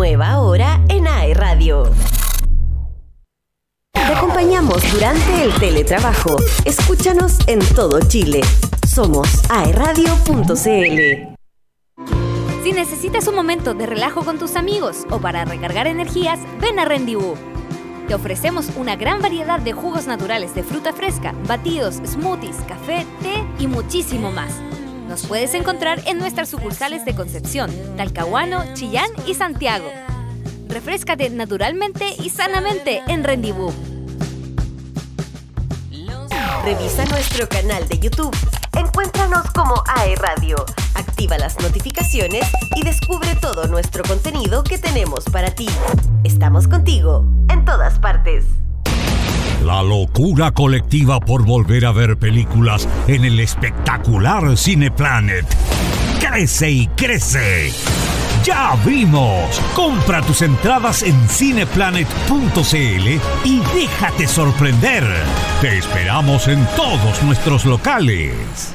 nueva hora en AE Radio. Te acompañamos durante el teletrabajo. Escúchanos en todo Chile. Somos aeradio.cl. Si necesitas un momento de relajo con tus amigos o para recargar energías, ven a Rendibú. Te ofrecemos una gran variedad de jugos naturales de fruta fresca, batidos, smoothies, café, té y muchísimo más. Nos puedes encontrar en nuestras sucursales de Concepción, Talcahuano, Chillán y Santiago. Refrescate naturalmente y sanamente en Rendibú. Revisa nuestro canal de YouTube. Encuéntranos como AE Radio. Activa las notificaciones y descubre todo nuestro contenido que tenemos para ti. Estamos contigo en todas partes. La locura colectiva por volver a ver películas en el espectacular Cineplanet. Crece y crece. ¡Ya vimos! Compra tus entradas en cineplanet.cl y déjate sorprender. Te esperamos en todos nuestros locales.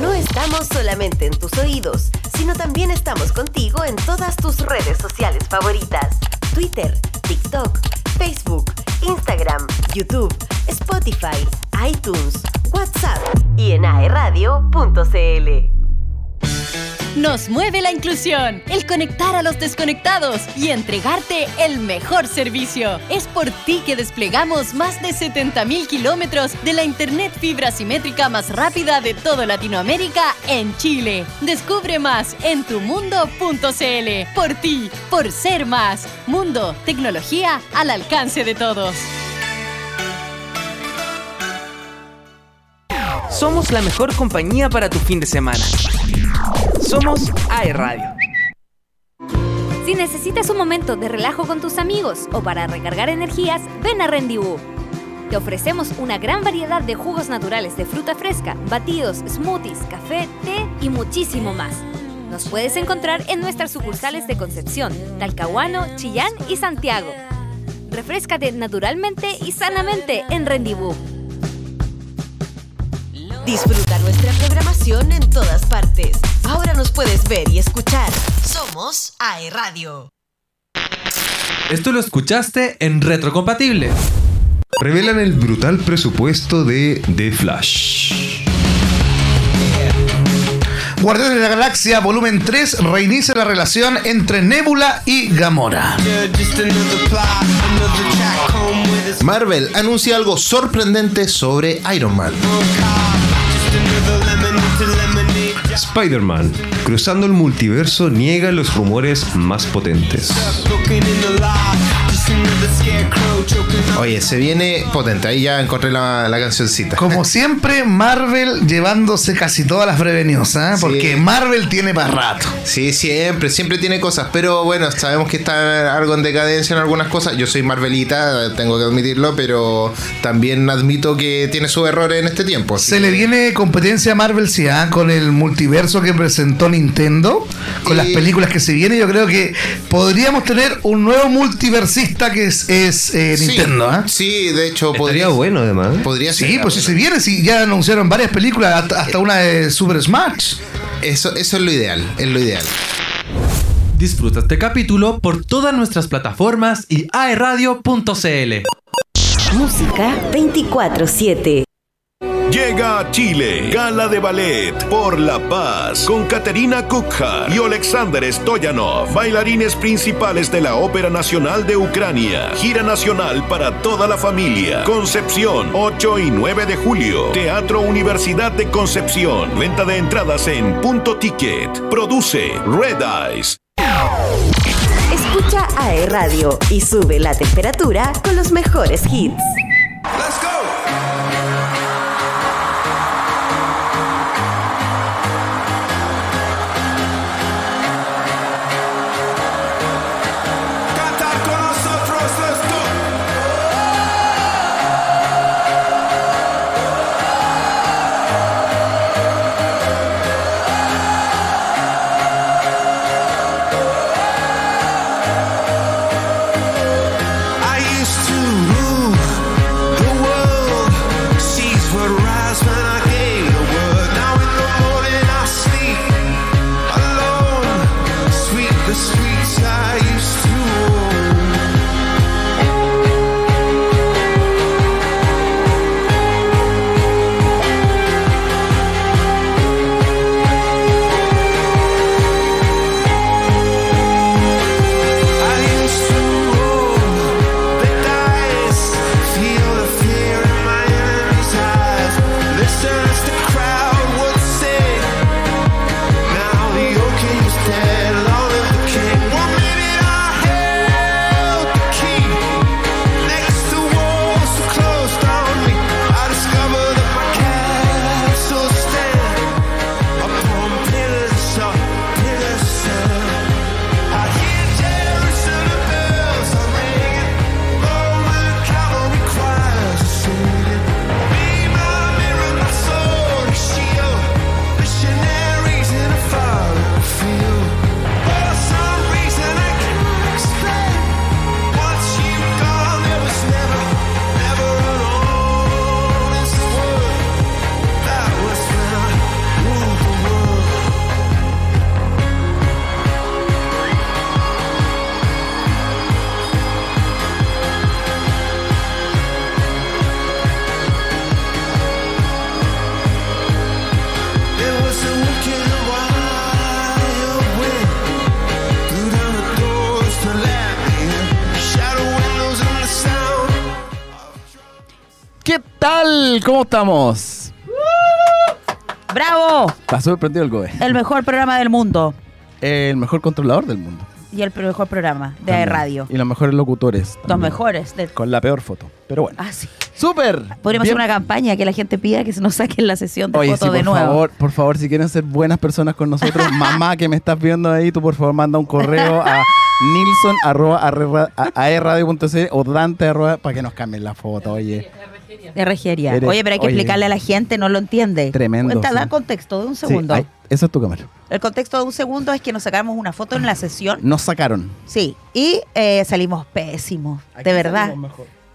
No estamos solamente en tus oídos, sino también estamos contigo en todas tus redes sociales favoritas. Twitter, TikTok, Facebook, Instagram, YouTube, Spotify, iTunes, WhatsApp y en aeradio.cl. Nos mueve la inclusión, el conectar a los desconectados y entregarte el mejor servicio. Es por ti que desplegamos más de 70.000 kilómetros de la Internet fibra simétrica más rápida de toda Latinoamérica en Chile. Descubre más en tumundo.cl. Por ti, por ser más. Mundo, tecnología al alcance de todos. Somos la mejor compañía para tu fin de semana. Somos AE Radio. Si necesitas un momento de relajo con tus amigos o para recargar energías, ven a Rendibú. Te ofrecemos una gran variedad de jugos naturales de fruta fresca, batidos, smoothies, café, té y muchísimo más. Nos puedes encontrar en nuestras sucursales de Concepción, Talcahuano, Chillán y Santiago. Refrescate naturalmente y sanamente en Rendibú. Disfruta nuestra programación en todas partes. Ahora nos puedes ver y escuchar. Somos AE Radio. Esto lo escuchaste en Retrocompatible. Revelan el brutal presupuesto de The Flash. Guardianes de la Galaxia Volumen 3 reinicia la relación entre Nebula y Gamora. Marvel anuncia algo sorprendente sobre Iron Man. Spider-Man, cruzando el multiverso, niega los rumores más potentes. Oye, se viene potente. Ahí ya encontré la, la cancioncita. Como siempre, Marvel llevándose casi todas las preveniosas, ¿eh? porque Marvel tiene para rato. Sí, siempre, siempre tiene cosas, pero bueno, sabemos que está algo en decadencia en algunas cosas. Yo soy Marvelita, tengo que admitirlo, pero también admito que tiene sus errores en este tiempo. Se le viene competencia a Marvel, sí, ¿ah? con el multiverso que presentó Nintendo, con las películas que se vienen. Yo creo que podríamos tener un nuevo multiversista que es, es eh, Sí, ¿ah? Sí, de hecho, Podría bueno además. Podría ser. Sí, pues si se viene, si ya anunciaron varias películas, hasta, hasta una de Super Smash. Eso, eso es lo ideal, es lo ideal. Disfruta este capítulo por todas nuestras plataformas y aeradio.cl. Música 24-7. Llega a Chile, Gala de Ballet por la Paz, con Katerina Kukha y Alexander Stoyanov, bailarines principales de la Ópera Nacional de Ucrania. Gira nacional para toda la familia. Concepción, 8 y 9 de julio. Teatro Universidad de Concepción. Venta de entradas en Punto Ticket. Produce Red Eyes. Escucha AE Radio y sube la temperatura con los mejores hits. Tal? ¿Cómo estamos? ¡Bravo! Está sorprendido el Goe. El mejor programa del mundo. El mejor controlador del mundo. Y el mejor programa de También. radio. Y los mejores locutores. Los también. mejores. De... Con la peor foto. Pero bueno. Ah, sí. ¡Súper! Podríamos Bien. hacer una campaña que la gente pida que se nos saquen la sesión de Oye, fotos sí, de por nuevo. favor, por favor, si quieren ser buenas personas con nosotros, mamá que me estás viendo ahí, tú por favor manda un correo a nilson arroba arre- a- aerradio.cl o dante arroba para que nos cambien la foto, oye. De regería. Eres- Oye, pero hay que oye. explicarle a la gente, no lo entiende. Tremendo, Cuenta, sí. da contexto de un Sí, segundo. ay, esa es tu cámara. El contexto de un segundo es que nos sacamos una foto en la sesión. Nos sacaron. Sí. Y eh, salimos pésimos, de verdad.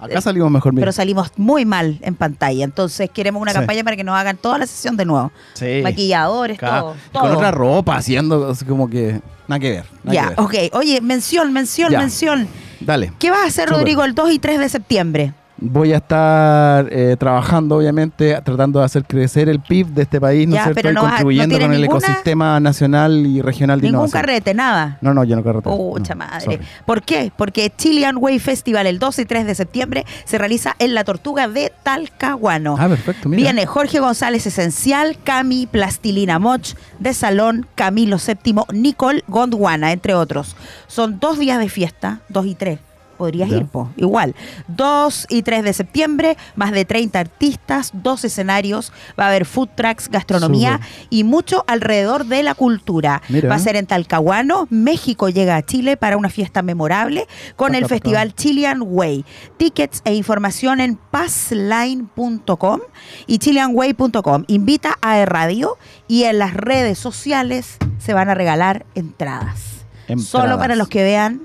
Acá salimos mejor, mira. Pero salimos muy mal en pantalla. Entonces queremos una Sí. campaña para que nos hagan toda la sesión de nuevo. Sí. Maquilladores, Acá, todo. Con todo. otra ropa, haciendo así como que. Nada que ver. nada Ya, que ver. ok. Oye, mención, mención, Ya. mención. Dale. ¿Qué vas a hacer. Rodrigo, el 2 y 3 de septiembre? Voy a estar eh, trabajando, obviamente, tratando de hacer crecer el PIB de este país, ¿no es cierto? y no contribuyendo no con el ecosistema nacional y regional de Ningún innovación. carrete, nada. No, no, yo no carreteo. Pucha no, madre. sorry. ¿Por qué? Porque Chilean Way Festival el 12 y 3 de septiembre se realiza en la Tortuga de Talcahuano. Ah, perfecto, mira. Viene Jorge González Esencial, Cami Plastilina Moch, de Salón, Camilo VII, Nicole Gondwana, entre otros. Son dos días de fiesta, dos y tres. Podrías Ya. ir, po. igual. 2 y 3 de septiembre, más de 30 artistas, dos escenarios, va a haber food trucks, gastronomía y mucho alrededor de la cultura. Mira. Va a ser en Talcahuano, México llega a Chile para una fiesta memorable con el Festival Chilean Way. Tickets e información en passline.com y chileanway.com. Invita a Radio y en las redes sociales se van a regalar entradas. Entradas. Solo para los que vean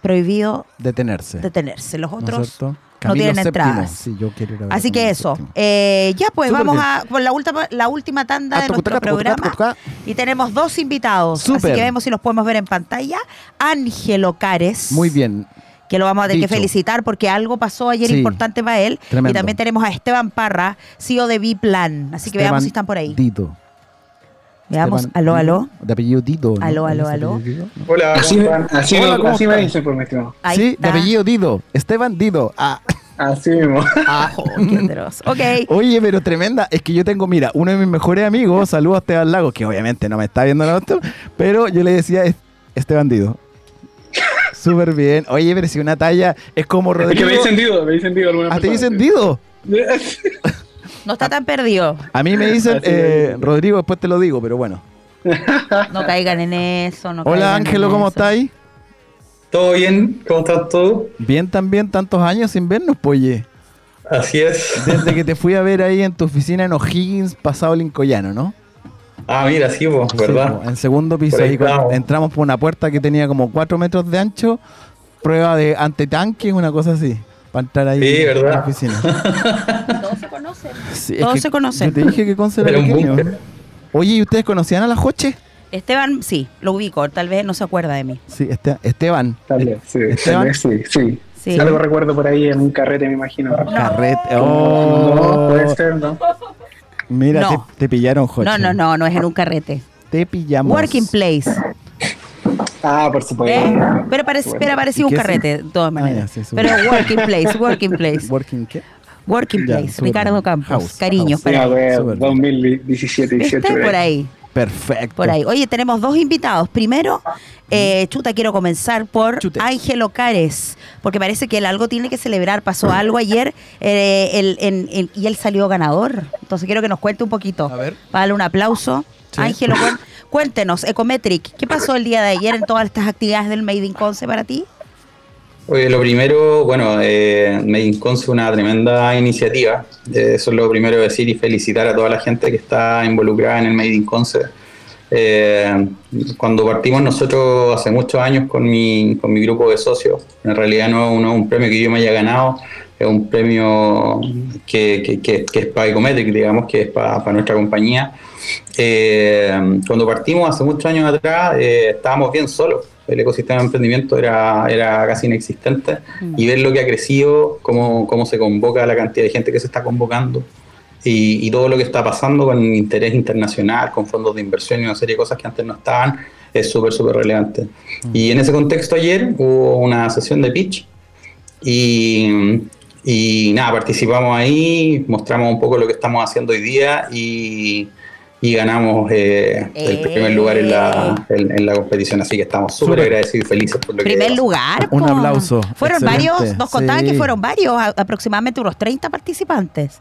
prohibido Detenerse. detenerse. Los ¿No es otros no tienen VII. entradas. Sí, yo quiero ir a ver Así que eso. Eh, ya pues, Súper vamos bien. a por la última, la última tanda Ah, de nuestro programa. Y tenemos dos invitados. Así Súper. que vemos si los podemos ver en pantalla. Ángelo Cares. Muy bien. Que lo vamos a tener que felicitar porque algo pasó ayer Sí. importante para él. Tremendo. Y también tenemos a Esteban Parra, CEO de Biplan. Así que Esteban veamos si están por ahí. Dito. Veamos, Esteban aló, aló. De apellido Dito. ¿no? Aló, aló, ¿Es aló. Hola, Así ¿cómo me- están? Así, Hola, ¿cómo así me dicen por mi estimado. Ahí sí, está. de apellido Dito. Esteban Dito. Ah. Así mismo. Ah. Qué atroz. Ok. Oye, pero tremenda. Es que yo tengo, mira, uno de mis mejores amigos, saludos a Esteban Lagos, que obviamente no me está viendo la otra, pero yo le decía, "Es- este bandido. Súper bien. Oye, pero si una talla es como Es que Rodrigo. me dicen Dido, me dicen Dido alguna Ah, te dicen Dido. No está tan perdido. A mí me dicen, eh. Rodrigo, después te lo digo, pero bueno. No caigan en eso. No Hola Ángelo, ¿cómo estáis? ¿Todo bien? ¿Cómo estás todo? Bien también, tantos años sin vernos, poye. Así es. Desde que te fui a ver ahí en tu oficina en O'Higgins, pasado Lincolano, ¿no? Ah, mira, sí, vos, ¿verdad? Sí, po, en segundo piso, Por ahí entramos por una puerta que tenía como 4 metros de ancho, prueba de antitanque, una cosa así, para entrar ahí Sí, en la ¿verdad? oficina. Todos se conocen. Sí, Todos que se conocen. Yo te dije que Conce era pequeño. búnker. Oye, ¿y ustedes conocían a la Joche? Esteban, sí, lo ubico. Tal vez no se acuerda de mí. Sí, este- Esteban. Tal vez, sí, Esteban. tal vez sí, sí. Sí. Algo recuerdo por ahí en un carrete, me imagino. Carrete. No, Oh, puede ser, ¿no? mira, No. te, te pillaron, Joche. No, no, no, no es en un carrete. Te pillamos. Working place. Ah, por supuesto. ¿eh? Pero, parece, pero parecía ¿Y un carrete, de todas Ah, maneras. ya, sí, pero working place, working place. ¿Working qué? Working Ya, place. Ricardo Campos. House, Cariños house. Sí, para a él. ver, Súper bien. 2017, 18. ¿Viste? Por ahí. Perfecto. Por ahí. Oye, tenemos dos invitados. Primero, eh, chuta, quiero comenzar por Chute. Ángelo Cares, porque parece que él algo tiene que celebrar. Pasó algo ayer eh, el- en- en- y él salió ganador. Entonces quiero que nos cuente un poquito. A ver. Para darle un aplauso. Sí. Ángelo, cuéntenos, Ecometric, ¿qué pasó el día de ayer en todas estas actividades del Made in Conce para ti? Oye, lo primero, bueno, eh, Made in Conce es una tremenda iniciativa. Eh, eso es lo primero de decir y felicitar a toda la gente que está involucrada en el Made in Conce. Eh, cuando partimos nosotros hace muchos años con mi, con mi grupo de socios, en realidad no es un premio que yo me haya ganado, es un premio que, que- que- que es para Ecometric, digamos, que es para, para nuestra compañía. Eh, cuando partimos hace muchos años atrás, eh, estábamos bien solos. El ecosistema de emprendimiento era, era casi inexistente y ver lo que ha crecido, cómo, cómo se convoca la cantidad de gente que se está convocando y, y todo lo que está pasando con interés internacional, con fondos de inversión y una serie de cosas que antes no estaban, es súper, súper relevante. Y en ese contexto ayer hubo una sesión de pitch y, y nada, participamos ahí, mostramos un poco lo que estamos haciendo hoy día y, y ganamos eh, el primer lugar en la, en, en la competición. Así que estamos súper agradecidos y felices por lo Primer que lugar. Un po. aplauso. Fueron Excelente. varios, nos contaban Sí. que fueron varios, a- aproximadamente unos 30 participantes.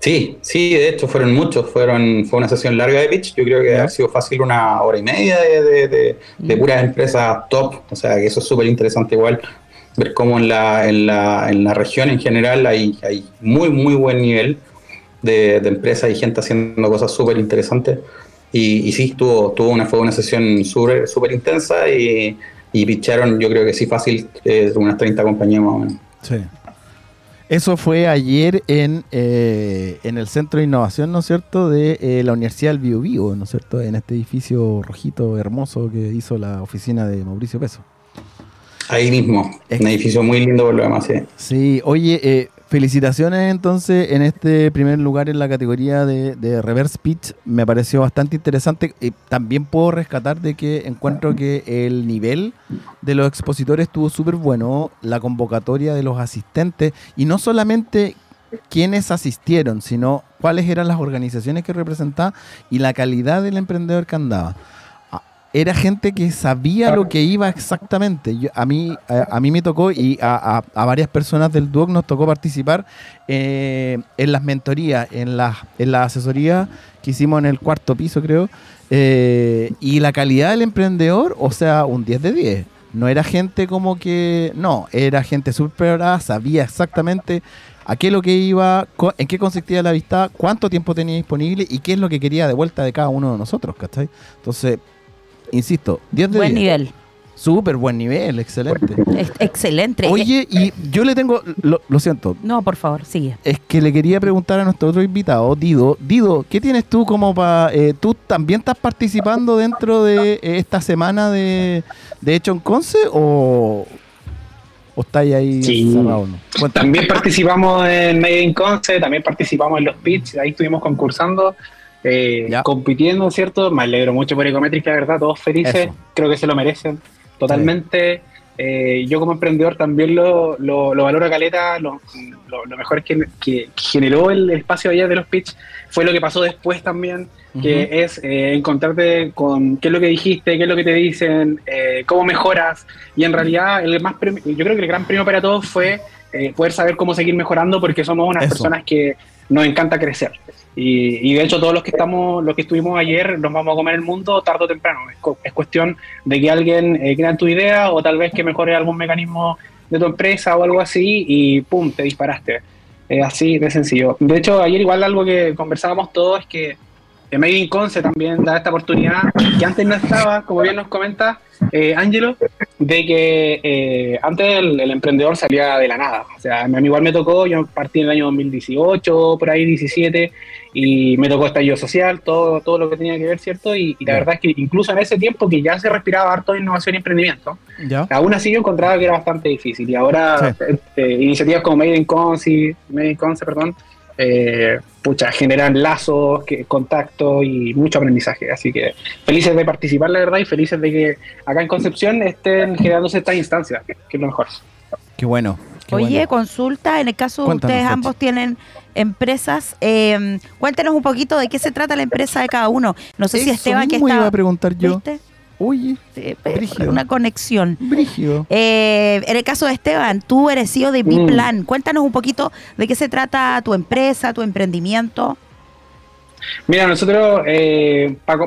Sí, sí, de hecho fueron muchos, fueron, fue una sesión larga de pitch, yo creo que ha sido fácil una hora y media de, de, de- de Mm. puras empresas top, o sea que eso es súper interesante igual, ver cómo en la, en la, en la región en general hay, hay muy, muy buen nivel de, de empresas y gente haciendo cosas súper interesantes. Y, y sí, tuvo, tuvo una, fue una sesión súper intensa y, y pitcharon yo creo que sí fácil eh, unas 30 compañías más o menos. Sí. Eso fue ayer en, eh, en el Centro de Innovación, ¿no es cierto?, de eh, la Universidad del Bio, Bio, ¿no es cierto?, en este edificio rojito hermoso que hizo la oficina de Mauricio Peso. Ahí mismo, un edificio muy lindo por lo demás, sí. Sí, oye, eh, felicitaciones entonces en este primer lugar en la categoría de, de Reverse Pitch. Me pareció bastante interesante. Y también puedo rescatar de que encuentro que el nivel de los expositores estuvo súper bueno, la convocatoria de los asistentes y no solamente quiénes asistieron, sino cuáles eran las organizaciones que representaban y la calidad del emprendedor que andaba era gente que sabía lo que iba exactamente. Yo- a, mí, a, a mí me tocó y a, a- a varias personas del DUOC nos tocó participar eh, en las mentorías, en las en la asesoría que hicimos en el cuarto piso, creo. eh, y la calidad del emprendedor, o sea, un 10 de 10. No era gente como que. No, era gente súper sabía exactamente a qué es lo que iba, en qué consistía la vista, cuánto tiempo tenía disponible y qué es lo que quería de vuelta de cada uno de nosotros, ¿cachai? Entonces, insisto, 10 de Buen 10. nivel. Súper buen nivel, excelente. Ex- Excelente. Oye, y yo le tengo, lo, lo siento, No, por favor, sigue. es que le quería preguntar a nuestro otro invitado, Dido. Dido, ¿qué tienes tú como para... ¿Tú también estás participando dentro de eh, esta semana de, de Hecho en Conce o, o estáis ahí Sí. encerrado? ¿no? Cuéntame. También participamos en Made in Conce, también participamos en los pitch, ahí estuvimos concursando, eh, compitiendo, ¿cierto? Me alegro mucho por Ecometric, la verdad, todos felices, Eso. creo que se lo merecen totalmente. Eh, yo como emprendedor también lo, lo, lo valoro caleta, lo, lo, mejor que, que generó el espacio ayer de los pitch fue lo que pasó después también, que es eh, encontrarte con qué es lo que dijiste, qué es lo que te dicen, eh, cómo mejoras. Y en realidad, el más yo creo que el gran premio para todos fue eh, poder saber cómo seguir mejorando, porque somos unas Eso. personas que nos encanta crecer. Y, de hecho, todos los que estamos, los que estuvimos ayer, nos vamos a comer el mundo tarde o temprano. Es, es cuestión de que alguien eh, crea tu idea o tal vez que mejore algún mecanismo de tu empresa o algo así y pum, te disparaste. Así de sencillo. De hecho, ayer igual algo que conversábamos todos es que eh, Made in Conce también da esta oportunidad que antes no estaba, como bien nos comenta eh, Angelo, de que eh, antes el, el emprendedor salía de la nada. O sea, a mí igual me tocó, yo partí en el año 2018, por ahí 17, y me tocó estallido social, todo, todo lo que tenía que ver, ¿cierto? Y, y la verdad es que incluso en ese tiempo que ya se respiraba harto de innovación y emprendimiento, ¿Ya? aún así yo encontraba que era bastante difícil. Y ahora eh, iniciativas como Made in Conce, Made in Conce, perdón, eh, pucha, generan lazos, que, contacto y mucho aprendizaje. Así que felices de participar, la verdad, y felices de que acá en Concepción estén generándose estas instancias, que es lo mejor. Qué bueno. qué Oye, bueno. consulta, en el caso de ustedes ambos tienen empresas, eh, cuéntenos un poquito de qué se trata la empresa de cada uno. No sé si Esteban que mismo está... iba a preguntar yo. ¿Viste? Oye, eh, brígido. una conexión. Brígido. Eh, en el caso de Esteban, tú eres CEO de Mm. Biplan. Cuéntanos un poquito de qué se trata tu empresa, tu emprendimiento. Mira, nosotros,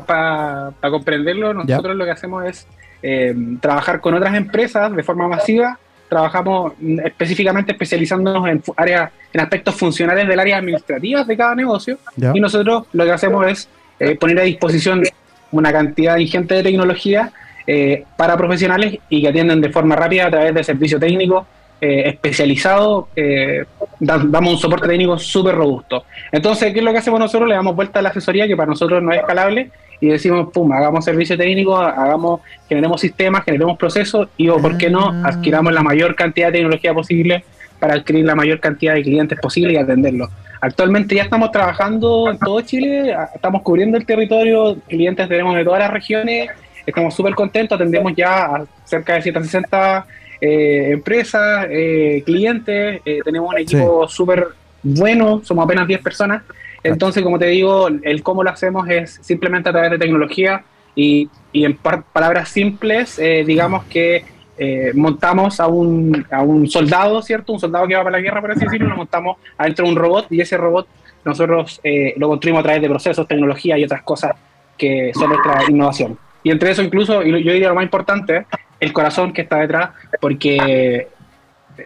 para comprenderlo, nosotros lo que hacemos es eh, trabajar con otras empresas de forma masiva. Trabajamos mm, específicamente especializándonos en áreas, en aspectos funcionales del área administrativa de cada negocio. Ya. Y nosotros lo que hacemos es eh, poner a disposición una cantidad ingente de tecnología eh, para profesionales y que atienden de forma rápida a través de servicio técnico eh, especializado. eh, da- damos un soporte técnico súper robusto. Entonces, ¿qué es lo que hacemos nosotros? Le damos vuelta a la asesoría que para nosotros no es escalable y decimos, pum, hagamos servicio técnico, hagamos, generemos sistemas, generemos procesos y o, ¿por qué no? Adquiramos la mayor cantidad de tecnología posible para adquirir la mayor cantidad de clientes posible y atenderlos. Actualmente ya estamos trabajando en todo Chile, estamos cubriendo el territorio, clientes tenemos de todas las regiones, estamos súper contentos, atendemos ya a cerca de 160 eh, empresas, eh, clientes, eh, tenemos un equipo súper bueno, somos apenas 10 personas. Entonces, como te digo, el cómo lo hacemos es simplemente a través de tecnología y, y en palabras simples, digamos que eh, montamos a un, a un soldado, ¿cierto? Un soldado que va para la guerra, por así decirlo, lo montamos adentro de un robot y ese robot nosotros eh, lo construimos a través de procesos, tecnología y otras cosas que son nuestra innovación. Y entre eso incluso, y yo diría lo más importante, el corazón que está detrás, porque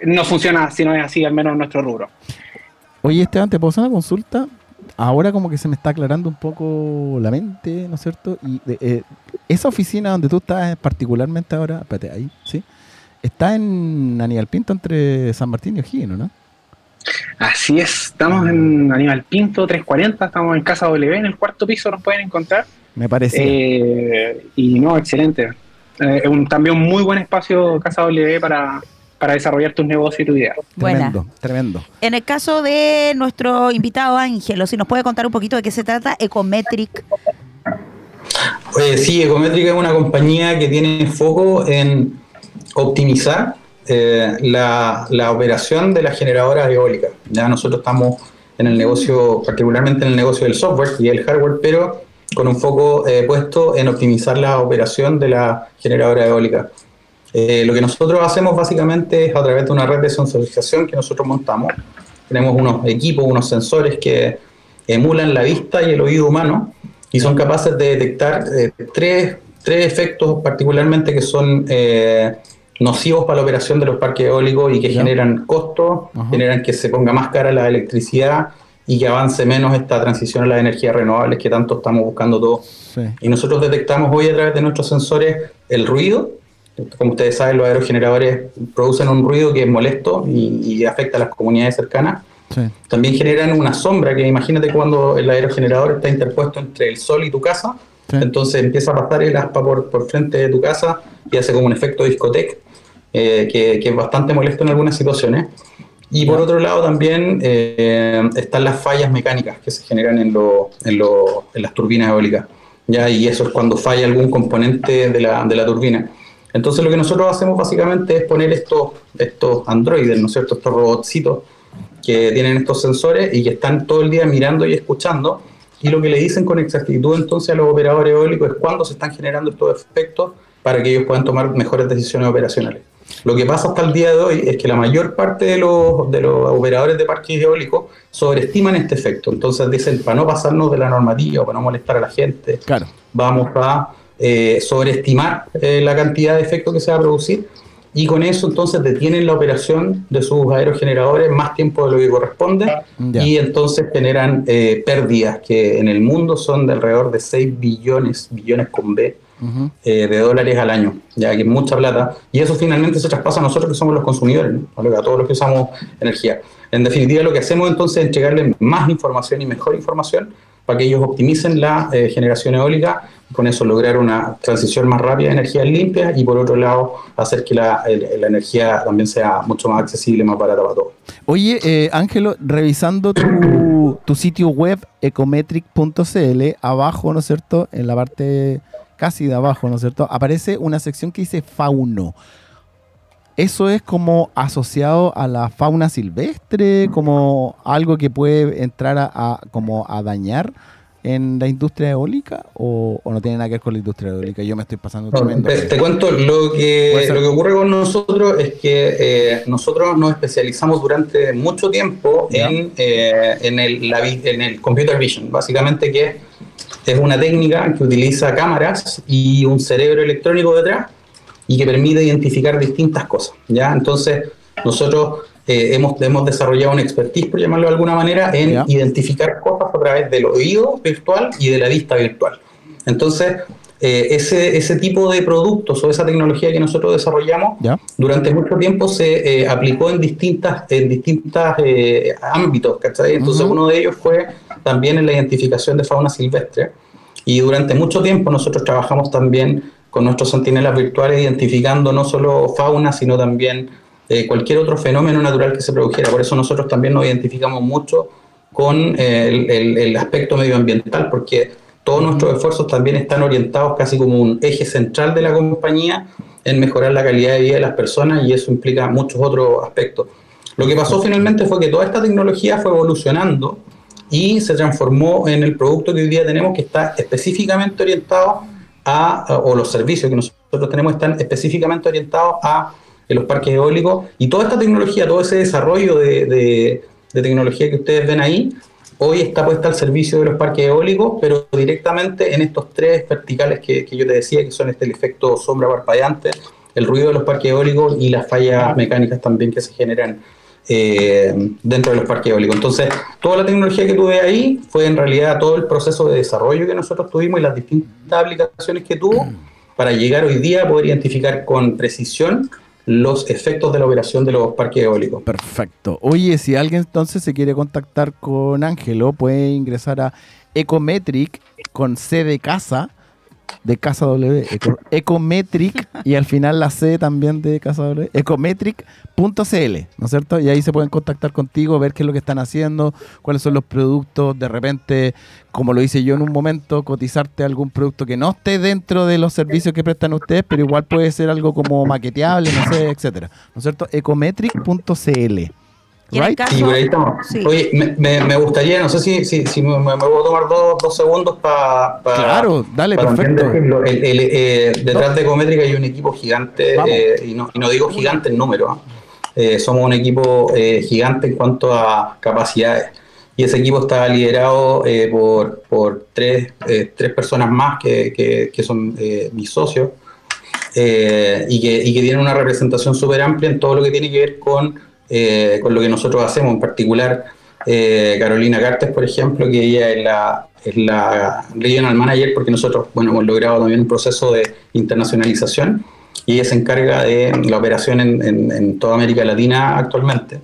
no funciona si no es así, al menos en nuestro rubro. Oye, Esteban, ¿te puedo hacer una consulta? Ahora como que se me está aclarando un poco la mente, ¿no es cierto? Y de- eh, esa oficina donde tú estás particularmente ahora, espérate, ahí, ¿sí? Está en Aníbal Pinto entre San Martín y O'Higgins, ¿no? Así es, estamos en Aníbal Pinto 340, estamos en Casa W, en el cuarto piso nos pueden encontrar. Me parece. Eh, y no, excelente. Eh, es un, también un muy buen espacio Casa W para, para desarrollar tus negocios y tu idea. Buena. Tremendo, tremendo. En el caso de nuestro invitado Ángelo, si nos puede contar un poquito de qué se trata, Ecometric. Sí, Ecométrica es una compañía que tiene foco en optimizar eh, la, la operación de las generadoras eólicas. Ya nosotros estamos en el negocio, particularmente en el negocio del software y el hardware, pero con un foco eh, puesto en optimizar la operación de la generadora eólica. Eh, lo que nosotros hacemos básicamente es a través de una red de sensorización que nosotros montamos. Tenemos unos equipos, unos sensores que emulan la vista y el oído humano y son capaces de detectar eh, tres, tres efectos particularmente que son eh, nocivos para la operación de los parques eólicos y que Ya. generan costos, generan que se ponga más cara la electricidad y que avance menos esta transición a las energías renovables que tanto estamos buscando todos. Sí. Y nosotros detectamos hoy a través de nuestros sensores el ruido. Como ustedes saben, los aerogeneradores producen un ruido que es molesto y, y afecta a las comunidades cercanas. Sí. También generan una sombra que imagínate cuando el aerogenerador está interpuesto entre el sol y tu casa. Entonces empieza a pasar el aspa por, por frente de tu casa y hace como un efecto discoteca, eh, que, que es bastante molesto en algunas situaciones. Y por otro lado también eh, están las fallas mecánicas que se generan en, lo- en, lo- en las turbinas eólicas. ¿ya? Y eso es cuando falla algún componente de la, de la turbina. Entonces lo que nosotros hacemos básicamente es poner estos, estos androides, ¿no es cierto? Estos robotcitos que tienen estos sensores y que están todo el día mirando y escuchando. Y lo que le dicen con exactitud entonces a los operadores eólicos es cuándo se están generando estos efectos para que ellos puedan tomar mejores decisiones operacionales. Lo que pasa hasta el día de hoy es que la mayor parte de los, de los operadores de parques eólicos sobreestiman este efecto. Entonces dicen, para no pasarnos de la normativa, para no molestar a la gente, vamos a eh, sobreestimar eh, la cantidad de efecto que se va a producir y con eso entonces detienen la operación de sus aerogeneradores más tiempo de lo que corresponde y entonces generan eh, pérdidas que en el mundo son de alrededor de 6 billones, billones con B, Ujú. eh, de dólares al año, ya que es mucha plata, y eso finalmente se traspasa a nosotros que somos los consumidores, ¿no? a todos los que usamos energía. En definitiva, lo que hacemos entonces es entregarles más información y mejor información para que ellos optimicen la eh, generación eólica, con eso lograr una transición más rápida de energías limpias y por otro lado hacer que la, la energía también sea mucho más accesible, más barata para todos. Oye, eh, Ángelo, revisando tu, tu sitio web ecometric.cl, abajo, ¿no es cierto? En la parte casi de abajo, ¿no es cierto? Aparece una sección que dice fauno. ¿Eso es como asociado a la fauna silvestre, como algo que puede entrar a, a- como a dañar en la industria eólica o, o no tiene nada que ver con la industria eólica? Yo me estoy pasando tremendo. Te, te cuento, lo que, lo que ocurre con nosotros es que eh, nosotros nos especializamos durante mucho tiempo en, eh, en, el, la vi- en el computer vision, básicamente que es una técnica que utiliza cámaras y un cerebro electrónico detrás y que permite identificar distintas cosas. ¿ya? Entonces, nosotros eh, hemos, hemos desarrollado una expertise, por llamarlo de alguna manera, en Ya. identificar cosas a través del oído virtual y de la vista virtual. Entonces, eh, ese, ese tipo de productos o esa tecnología que nosotros desarrollamos ¿Ya? durante mucho tiempo se eh, aplicó en distintas en distintas eh, ámbitos, ¿cachai? Entonces Ujú. uno de ellos fue también en la identificación de fauna silvestre y durante mucho tiempo nosotros trabajamos también con nuestros centinelas virtuales identificando no solo fauna, sino también eh, cualquier otro fenómeno natural que se produjera. Por eso nosotros también nos identificamos mucho con eh, el, el- el aspecto medioambiental, porque todos nuestros esfuerzos también están orientados casi como un eje central de la compañía en mejorar la calidad de vida de las personas y eso implica muchos otros aspectos. Lo que pasó finalmente fue que toda esta tecnología fue evolucionando y se transformó en el producto que hoy día tenemos que está específicamente orientado a, o los servicios que nosotros tenemos están específicamente orientados a los parques eólicos y toda esta tecnología, todo ese desarrollo de, de, de tecnología que ustedes ven ahí, hoy está puesta al servicio de los parques eólicos, pero directamente en estos tres verticales que, que yo te decía, que son este, el efecto sombra parpadeante, el ruido de los parques eólicos y las fallas mecánicas también que se generan eh, dentro de los parques eólicos. Entonces, toda la tecnología que tuve ahí fue en realidad todo el proceso de desarrollo que nosotros tuvimos y las distintas aplicaciones que tuvo para llegar hoy día a poder identificar con precisión los efectos de la operación de los parques eólicos. Perfecto. Oye, si alguien entonces se quiere contactar con Ángelo, puede ingresar a Ecometric con C de casa, de casa W, Eco- Ecometric, y al final la C también de casa W, ecometric.cl, ¿no es cierto? Y ahí se pueden contactar contigo, ver qué es lo que están haciendo, cuáles son los productos, de repente, como lo hice yo en un momento, cotizarte algún producto que no esté dentro de los servicios que prestan ustedes, pero igual puede ser algo como maqueteable, no sé, etcétera, ¿no es cierto? Ecometric.cl. Right? Y por ahí estamos. Oye, me, me- me gustaría, no sé si, si, si me, me puedo tomar dos, dos segundos para... Claro, dale, perfecto. El, el, eh, detrás de Ecométrica hay un equipo gigante, eh, y, no, y no digo gigante en número, ¿ah? Eh, somos un equipo eh, gigante en cuanto a capacidades. Y ese equipo está liderado eh, por, por tres, eh, tres personas más que, que, que son eh, mis socios eh, y, que, y que tienen una representación súper amplia en todo lo que tiene que ver con, eh, con lo que nosotros hacemos, en particular eh, Carolina Cartes, por ejemplo, que ella es la, es la Regional Manager, porque nosotros bueno, hemos logrado también un proceso de internacionalización y ella se encarga de la operación en, en- en toda América Latina actualmente.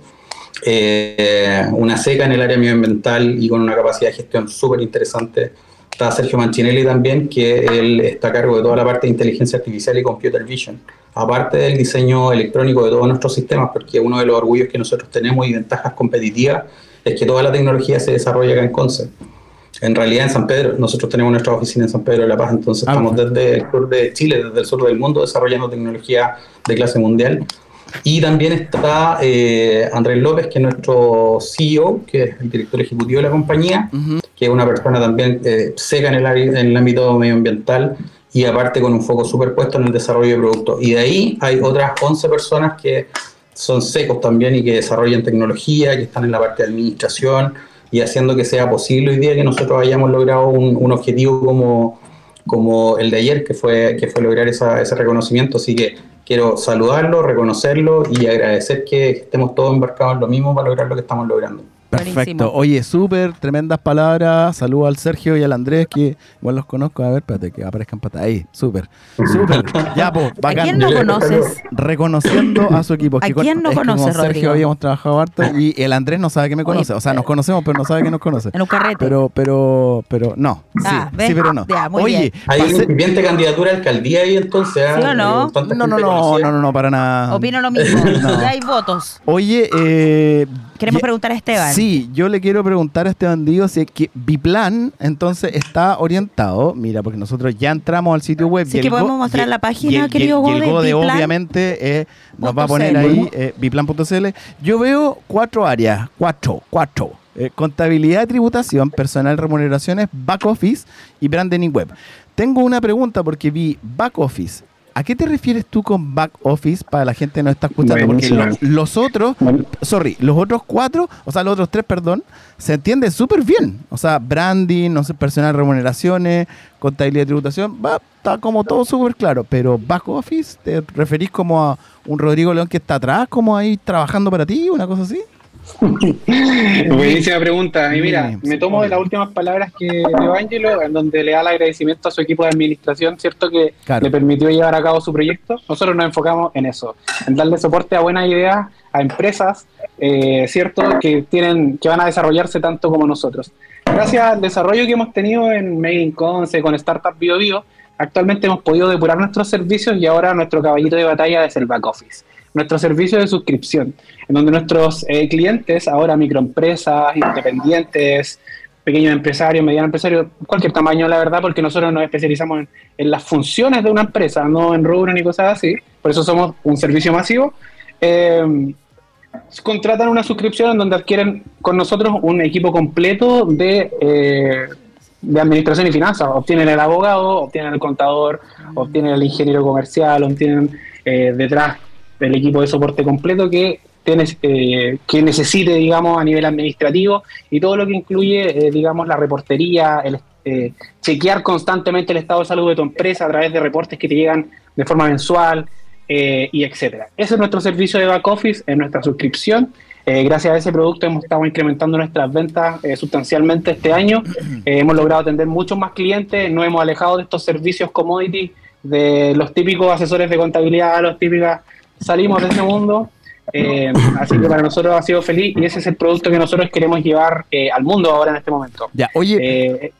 Eh, una seca en el área medioambiental y con una capacidad de gestión súper interesante. Está Sergio Manchinelli también, que él está a cargo de toda la parte de inteligencia artificial y computer vision, aparte del diseño electrónico de todos nuestros sistemas, porque uno de los orgullos que nosotros tenemos y ventajas competitivas es que toda la tecnología se desarrolla acá en Conce. En realidad en San Pedro, nosotros tenemos nuestra oficina en San Pedro de la Paz, entonces estamos desde el sur de Chile, desde el sur del mundo, desarrollando tecnología de clase mundial. Y también está eh, Andrés López, que es nuestro CEO, que es el director ejecutivo de la compañía, que es una persona también eh, seca en el, en el ámbito medioambiental y aparte con un foco superpuesto en el desarrollo de productos. Y de ahí hay otras 11 personas que son secos también y que desarrollan tecnología, que están en la parte de administración y haciendo que sea posible hoy día que nosotros hayamos logrado un, un objetivo como, como el de ayer, que fue, que fue lograr esa- ese reconocimiento. Así que quiero saludarlo, reconocerlo y agradecer que estemos todos embarcados en lo mismo para lograr lo que estamos logrando. Perfecto. Oye, súper, tremendas palabras. Saludos al Sergio y al Andrés, que igual los conozco. A ver, espérate, que aparezcan patas. Ahí, súper. Súper. Ya, pues, bacán. quién no conoces? Reconociendo a su equipo. ¿A que quién no conoces, Con Sergio Rodrigo? habíamos trabajado harto y el Andrés no sabe que me conoce. O sea, nos conocemos, pero no sabe que nos conoce. En un carrete. Pero, pero, pero, no. Sí, Ah, ¿ves? sí, pero no. Ya, muy Oye, bien. Hay una pase- incipiente candidatura a alcaldía ahí entonces. ¿Sí o ¿ah? no? Eh, no, no, no, no, no, no, para nada. Opino lo mismo. No. Ya hay votos. Oye, eh, Queremos preguntar a Esteban. Sí, yo le quiero preguntar a este bandido si es que Biplan entonces está orientado, mira, porque nosotros ya entramos al sitio web. Sí, y que podemos mostrar la página, querido el, y el Gode, Gode obviamente eh, nos va a poner ahí eh, biplan.cl. Yo veo cuatro áreas, cuatro, cuatro. Eh, contabilidad, tributación, personal, remuneraciones, back office y branding web. Tengo una pregunta porque vi back office. ¿A qué te refieres tú con back office para la gente que nos está escuchando? Porque los otros, sorry, los otros cuatro, o sea, los otros tres, perdón, se entiende súper bien. O sea, branding, no sé, personal, remuneraciones, contabilidad, tributación, va, está como todo súper claro. Pero back office, ¿te referís como a un Rodrigo León que está atrás, como ahí trabajando para ti, una cosa así? Buenísima pregunta. Y mira, me tomo de las últimas palabras que dio Ángelo, en donde le da el agradecimiento a su equipo de administración, ¿cierto? Que Claro. le permitió llevar a cabo su proyecto. Nosotros nos enfocamos en eso, en darle soporte a buenas ideas a empresas, eh, ¿cierto? Que, tienen, que van a desarrollarse tanto como nosotros. Gracias al desarrollo que hemos tenido en Made in Conce, con Startup Bio Bio, actualmente hemos podido depurar nuestros servicios y ahora nuestro caballito de batalla es el back office nuestro servicio de suscripción, en donde nuestros eh, clientes, ahora microempresas, independientes, pequeños empresarios, medianos empresarios, cualquier tamaño, la verdad, porque nosotros nos especializamos en, las funciones de una empresa, no en rubro ni cosas así, por eso somos un servicio masivo. Eh, contratan una suscripción en donde adquieren con nosotros un equipo completo de, eh, de administración y finanzas. Obtienen el abogado, obtienen el contador, obtienen el ingeniero comercial, obtienen eh, detrás del equipo de soporte completo que, tienes, eh, que necesite, digamos, a nivel administrativo y todo lo que incluye, eh, digamos, la reportería, el eh, chequear constantemente el estado de salud de tu empresa a través de reportes que te llegan de forma mensual, eh, y etcétera. Ese es nuestro servicio de back office, en nuestra suscripción. Eh, gracias a ese producto hemos estado incrementando nuestras ventas eh, sustancialmente este año. Eh, hemos logrado atender muchos más clientes, nos hemos alejado de estos servicios commodity, de los típicos asesores de contabilidad, los típicos, salimos de ese mundo. Eh, así que para nosotros ha sido feliz y ese es el producto que nosotros queremos llevar eh, al mundo ahora en este momento. Ya, oye, Eh,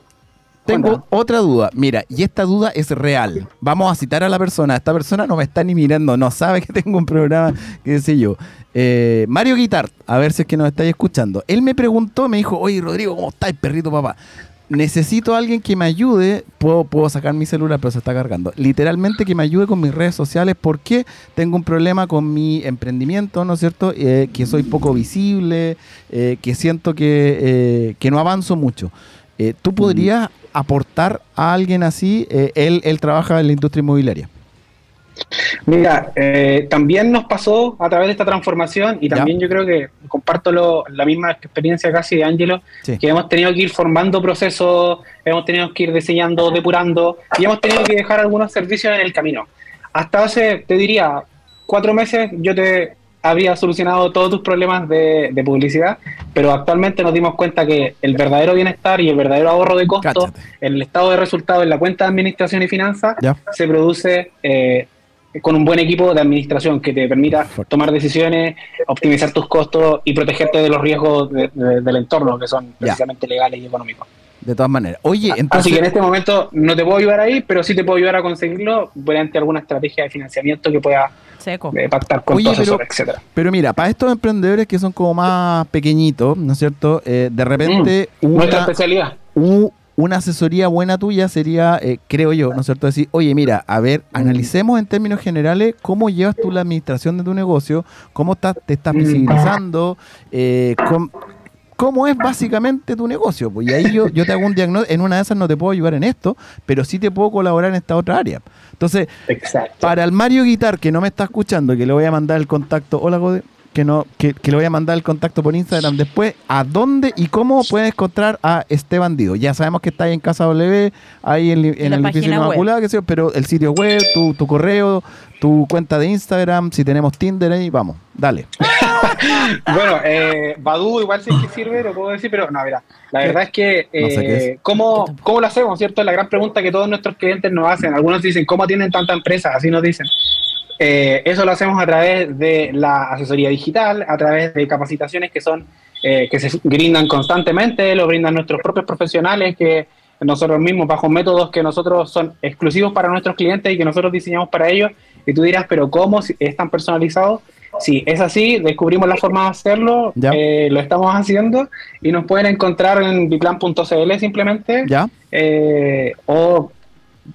Tengo otra duda. Mira, y esta duda es real. Vamos a citar a la persona. Esta persona no me está ni mirando, no sabe que tengo un programa, qué sé yo. Eh, Mario Guitar, a ver si es que nos estáis escuchando. Él me preguntó, me dijo, oye Rodrigo, ¿cómo estás, perrito papá? Necesito a alguien que me ayude. Puedo, puedo sacar mi celular, pero se está cargando. Literalmente que me ayude con mis redes sociales porque tengo un problema con mi emprendimiento, ¿no es cierto? Eh, que soy poco visible, eh, que siento que, eh, que no avanzo mucho. ¿Tú podrías aportar a alguien así? Él, él trabaja en la industria inmobiliaria. Mira, eh, también nos pasó a través de esta transformación y también yo creo que comparto lo- la misma experiencia casi de Ángelo, Sí. que hemos tenido que ir formando procesos, hemos tenido que ir diseñando, depurando y hemos tenido que dejar algunos servicios en el camino. Hasta hace, te diría, cuatro meses yo te habría solucionado todos tus problemas de, de publicidad, pero actualmente nos dimos cuenta que el verdadero bienestar y el verdadero ahorro de costos, el estado de resultados en la cuenta de administración y finanzas, Ya. se produce eh, con un buen equipo de administración que te permita tomar decisiones, optimizar tus costos y protegerte de los riesgos de- de- del entorno, que son precisamente legales y económicos. De todas maneras. Oye, entonces. Así que en este momento no te puedo ayudar ahí, pero sí te puedo ayudar a conseguirlo mediante alguna estrategia de financiamiento que pueda eh, pactar con Oye, tu pero, etcétera. pero mira, para estos emprendedores que son como más pequeñitos, ¿no es cierto? Eh, de repente, Mm, nuestra especialidad. u- una asesoría buena tuya sería, eh, creo yo, ¿no es cierto? Decir, oye, mira, a ver, Mm. analicemos en términos generales cómo llevas tú la administración de tu negocio, cómo estás, te Mm. estás visibilizando, eh, cómo, cómo es básicamente tu negocio. Pues, y ahí yo, yo te hago un diagnóstico, en una de esas no te puedo ayudar en esto, pero sí te puedo colaborar en esta otra área. Entonces, para el Mario Guitar, que no me está escuchando, que le voy a mandar el contacto, hola Gode, que no, que, que le voy a mandar el contacto por Instagram después, ¿a dónde y cómo pueden encontrar a este bandido? Ya sabemos que está ahí en Casa W, ahí en, en la el edificio qué sé yo, pero el sitio web, tu, tu correo, tu cuenta de Instagram, si tenemos Tinder ahí, vamos, dale. Bueno, eh, Badu igual sí que sirve, lo puedo decir, pero no, mira, la verdad es que, No sé qué es. eh, ¿cómo, ¿cómo lo hacemos, cierto? Es la gran pregunta que todos nuestros clientes nos hacen. Algunos dicen, ¿cómo tienen tanta empresa? Así nos dicen. Eh, eso lo hacemos a través de la asesoría digital, a través de capacitaciones que son eh, que se brindan constantemente, lo brindan nuestros propios profesionales que nosotros mismos bajo métodos que nosotros son exclusivos para nuestros clientes y que nosotros diseñamos para ellos. Y tú dirás, pero ¿cómo es tan personalizado? Sí, es así, descubrimos la forma de hacerlo, eh, lo estamos haciendo y nos pueden encontrar en biplan.cl simplemente. ¿Ya? Eh, o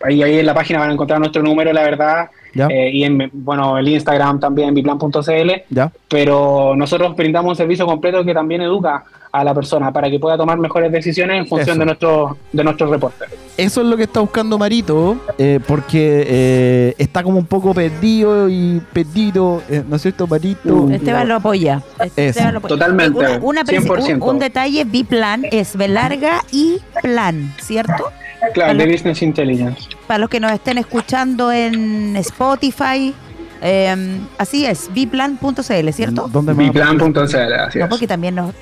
ahí, ahí en la página van a encontrar nuestro número, la verdad. Ya. Eh, y en bueno el Instagram también, biplan.cl. ¿Ya? Pero nosotros brindamos un servicio completo que también educa a la persona para que pueda tomar mejores decisiones en función Eso. de nuestro de nuestros reportes. Eso es lo que está buscando Marito, eh, porque eh, está como un poco perdido y perdido, eh, ¿no es cierto, Marito? Esteban lo apoya. Esteban lo apoya. Totalmente, Una, una preci- 100%. un, un detalle, Biplan es B larga y plan, ¿cierto? Claro, de Business Intelligence. Para los que nos estén escuchando en Spotify, eh, así es, biplan.cl, ¿cierto? ¿Dónde Biplan.cl, así No, es. porque también nos,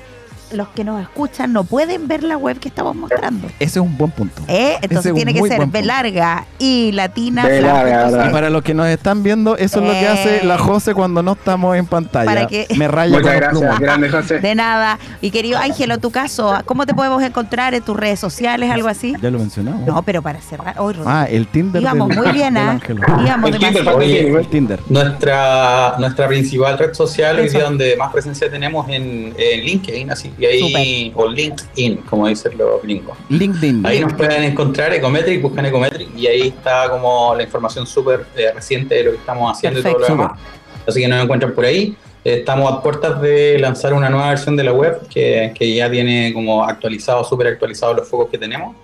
los que nos escuchan no pueden ver la web que estamos mostrando. Ese es un buen punto. ¿eh? Entonces tiene que ser B larga y latina. Y para los que nos están viendo, eso es lo que hace la Jose cuando no estamos en pantalla. Para que- Me raya Muchas gracias, grande José. De nada. Y querido Ángelo, tu caso, ¿cómo te podemos encontrar en tus redes sociales, algo así? Ya lo mencionamos. No, pero para cerrar. hoy Ah, el Tinder Íbamos del- muy bien, ¿ah? Ángelo. Íbamos El demasiado. Oye, El Tinder. Nuestra, nuestra principal red social hoy día donde más presencia tenemos en, en LinkedIn, así y ahí, o LinkedIn, como dicen los gringos. LinkedIn. Ahí nos pueden encontrar Ecometric, buscan Ecometric y ahí está como la información súper eh, reciente de lo que estamos haciendo y todo lo Perfecto. demás. Así que nos encuentran por ahí. Estamos a puertas de lanzar una nueva versión de la web que, que ya tiene como actualizado, súper actualizado los focos que tenemos.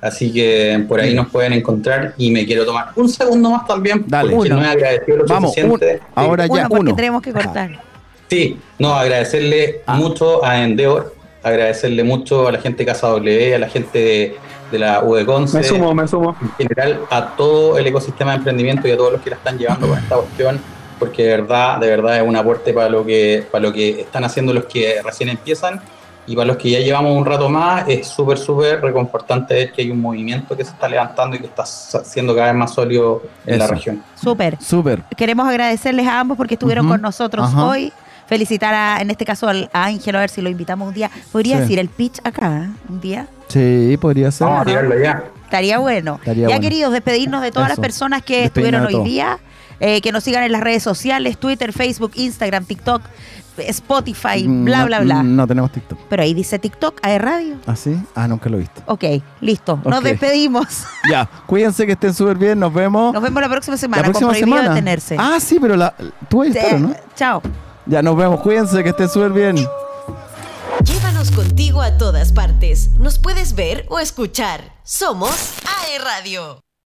Así que por ahí nos pueden encontrar y me quiero tomar un segundo más también. Dale. porque Uno. no he agradecido lo Vamos, suficiente. un- ahora ya porque uno. tenemos que cortar. Sí, no, agradecerle Ah. mucho a Endeavor, agradecerle mucho a la gente de Casa W, a la gente de, de la UDECONCE, Me sumo, me sumo. en general a todo el ecosistema de emprendimiento y a todos los que la están llevando con esta cuestión, porque de verdad, de verdad es un aporte para lo que, para lo que están haciendo los que recién empiezan y para los que ya llevamos un rato más, es súper, súper reconfortante ver que hay un movimiento que se está levantando y que está siendo cada vez más sólido en la Eso. región. Súper. Súper. Queremos agradecerles a ambos porque estuvieron Ujú. con nosotros Ajá. hoy. Felicitar a, en este caso al- a Ángelo, a ver si lo invitamos un día. Podría Sí. decir el pitch acá, ¿eh? un día. Sí, podría ser. Vamos a tirarlo ya. Estaría bueno. Estaría ya bueno. queridos, despedirnos de todas Eso. las personas que estuvieron hoy día. eh, que nos sigan en las redes sociales, Twitter, Facebook, Instagram, TikTok, Spotify, bla, No- bla, bla. No tenemos TikTok. Pero ahí dice TikTok, AE Radio. ¿Ah, sí? Ah, nunca lo he visto. Ok, listo. Nos despedimos. Ya, cuídense que estén súper bien. Nos vemos. Nos vemos la próxima semana la próxima con Prohibido semana. Detenerse. Ah, sí, pero la, tú ahí estás, Eh, ¿no? Chao. Ya nos vemos. Cuídense que estén súper bien. Llévanos contigo a todas partes. Nos puedes ver o escuchar. Somos AE Radio.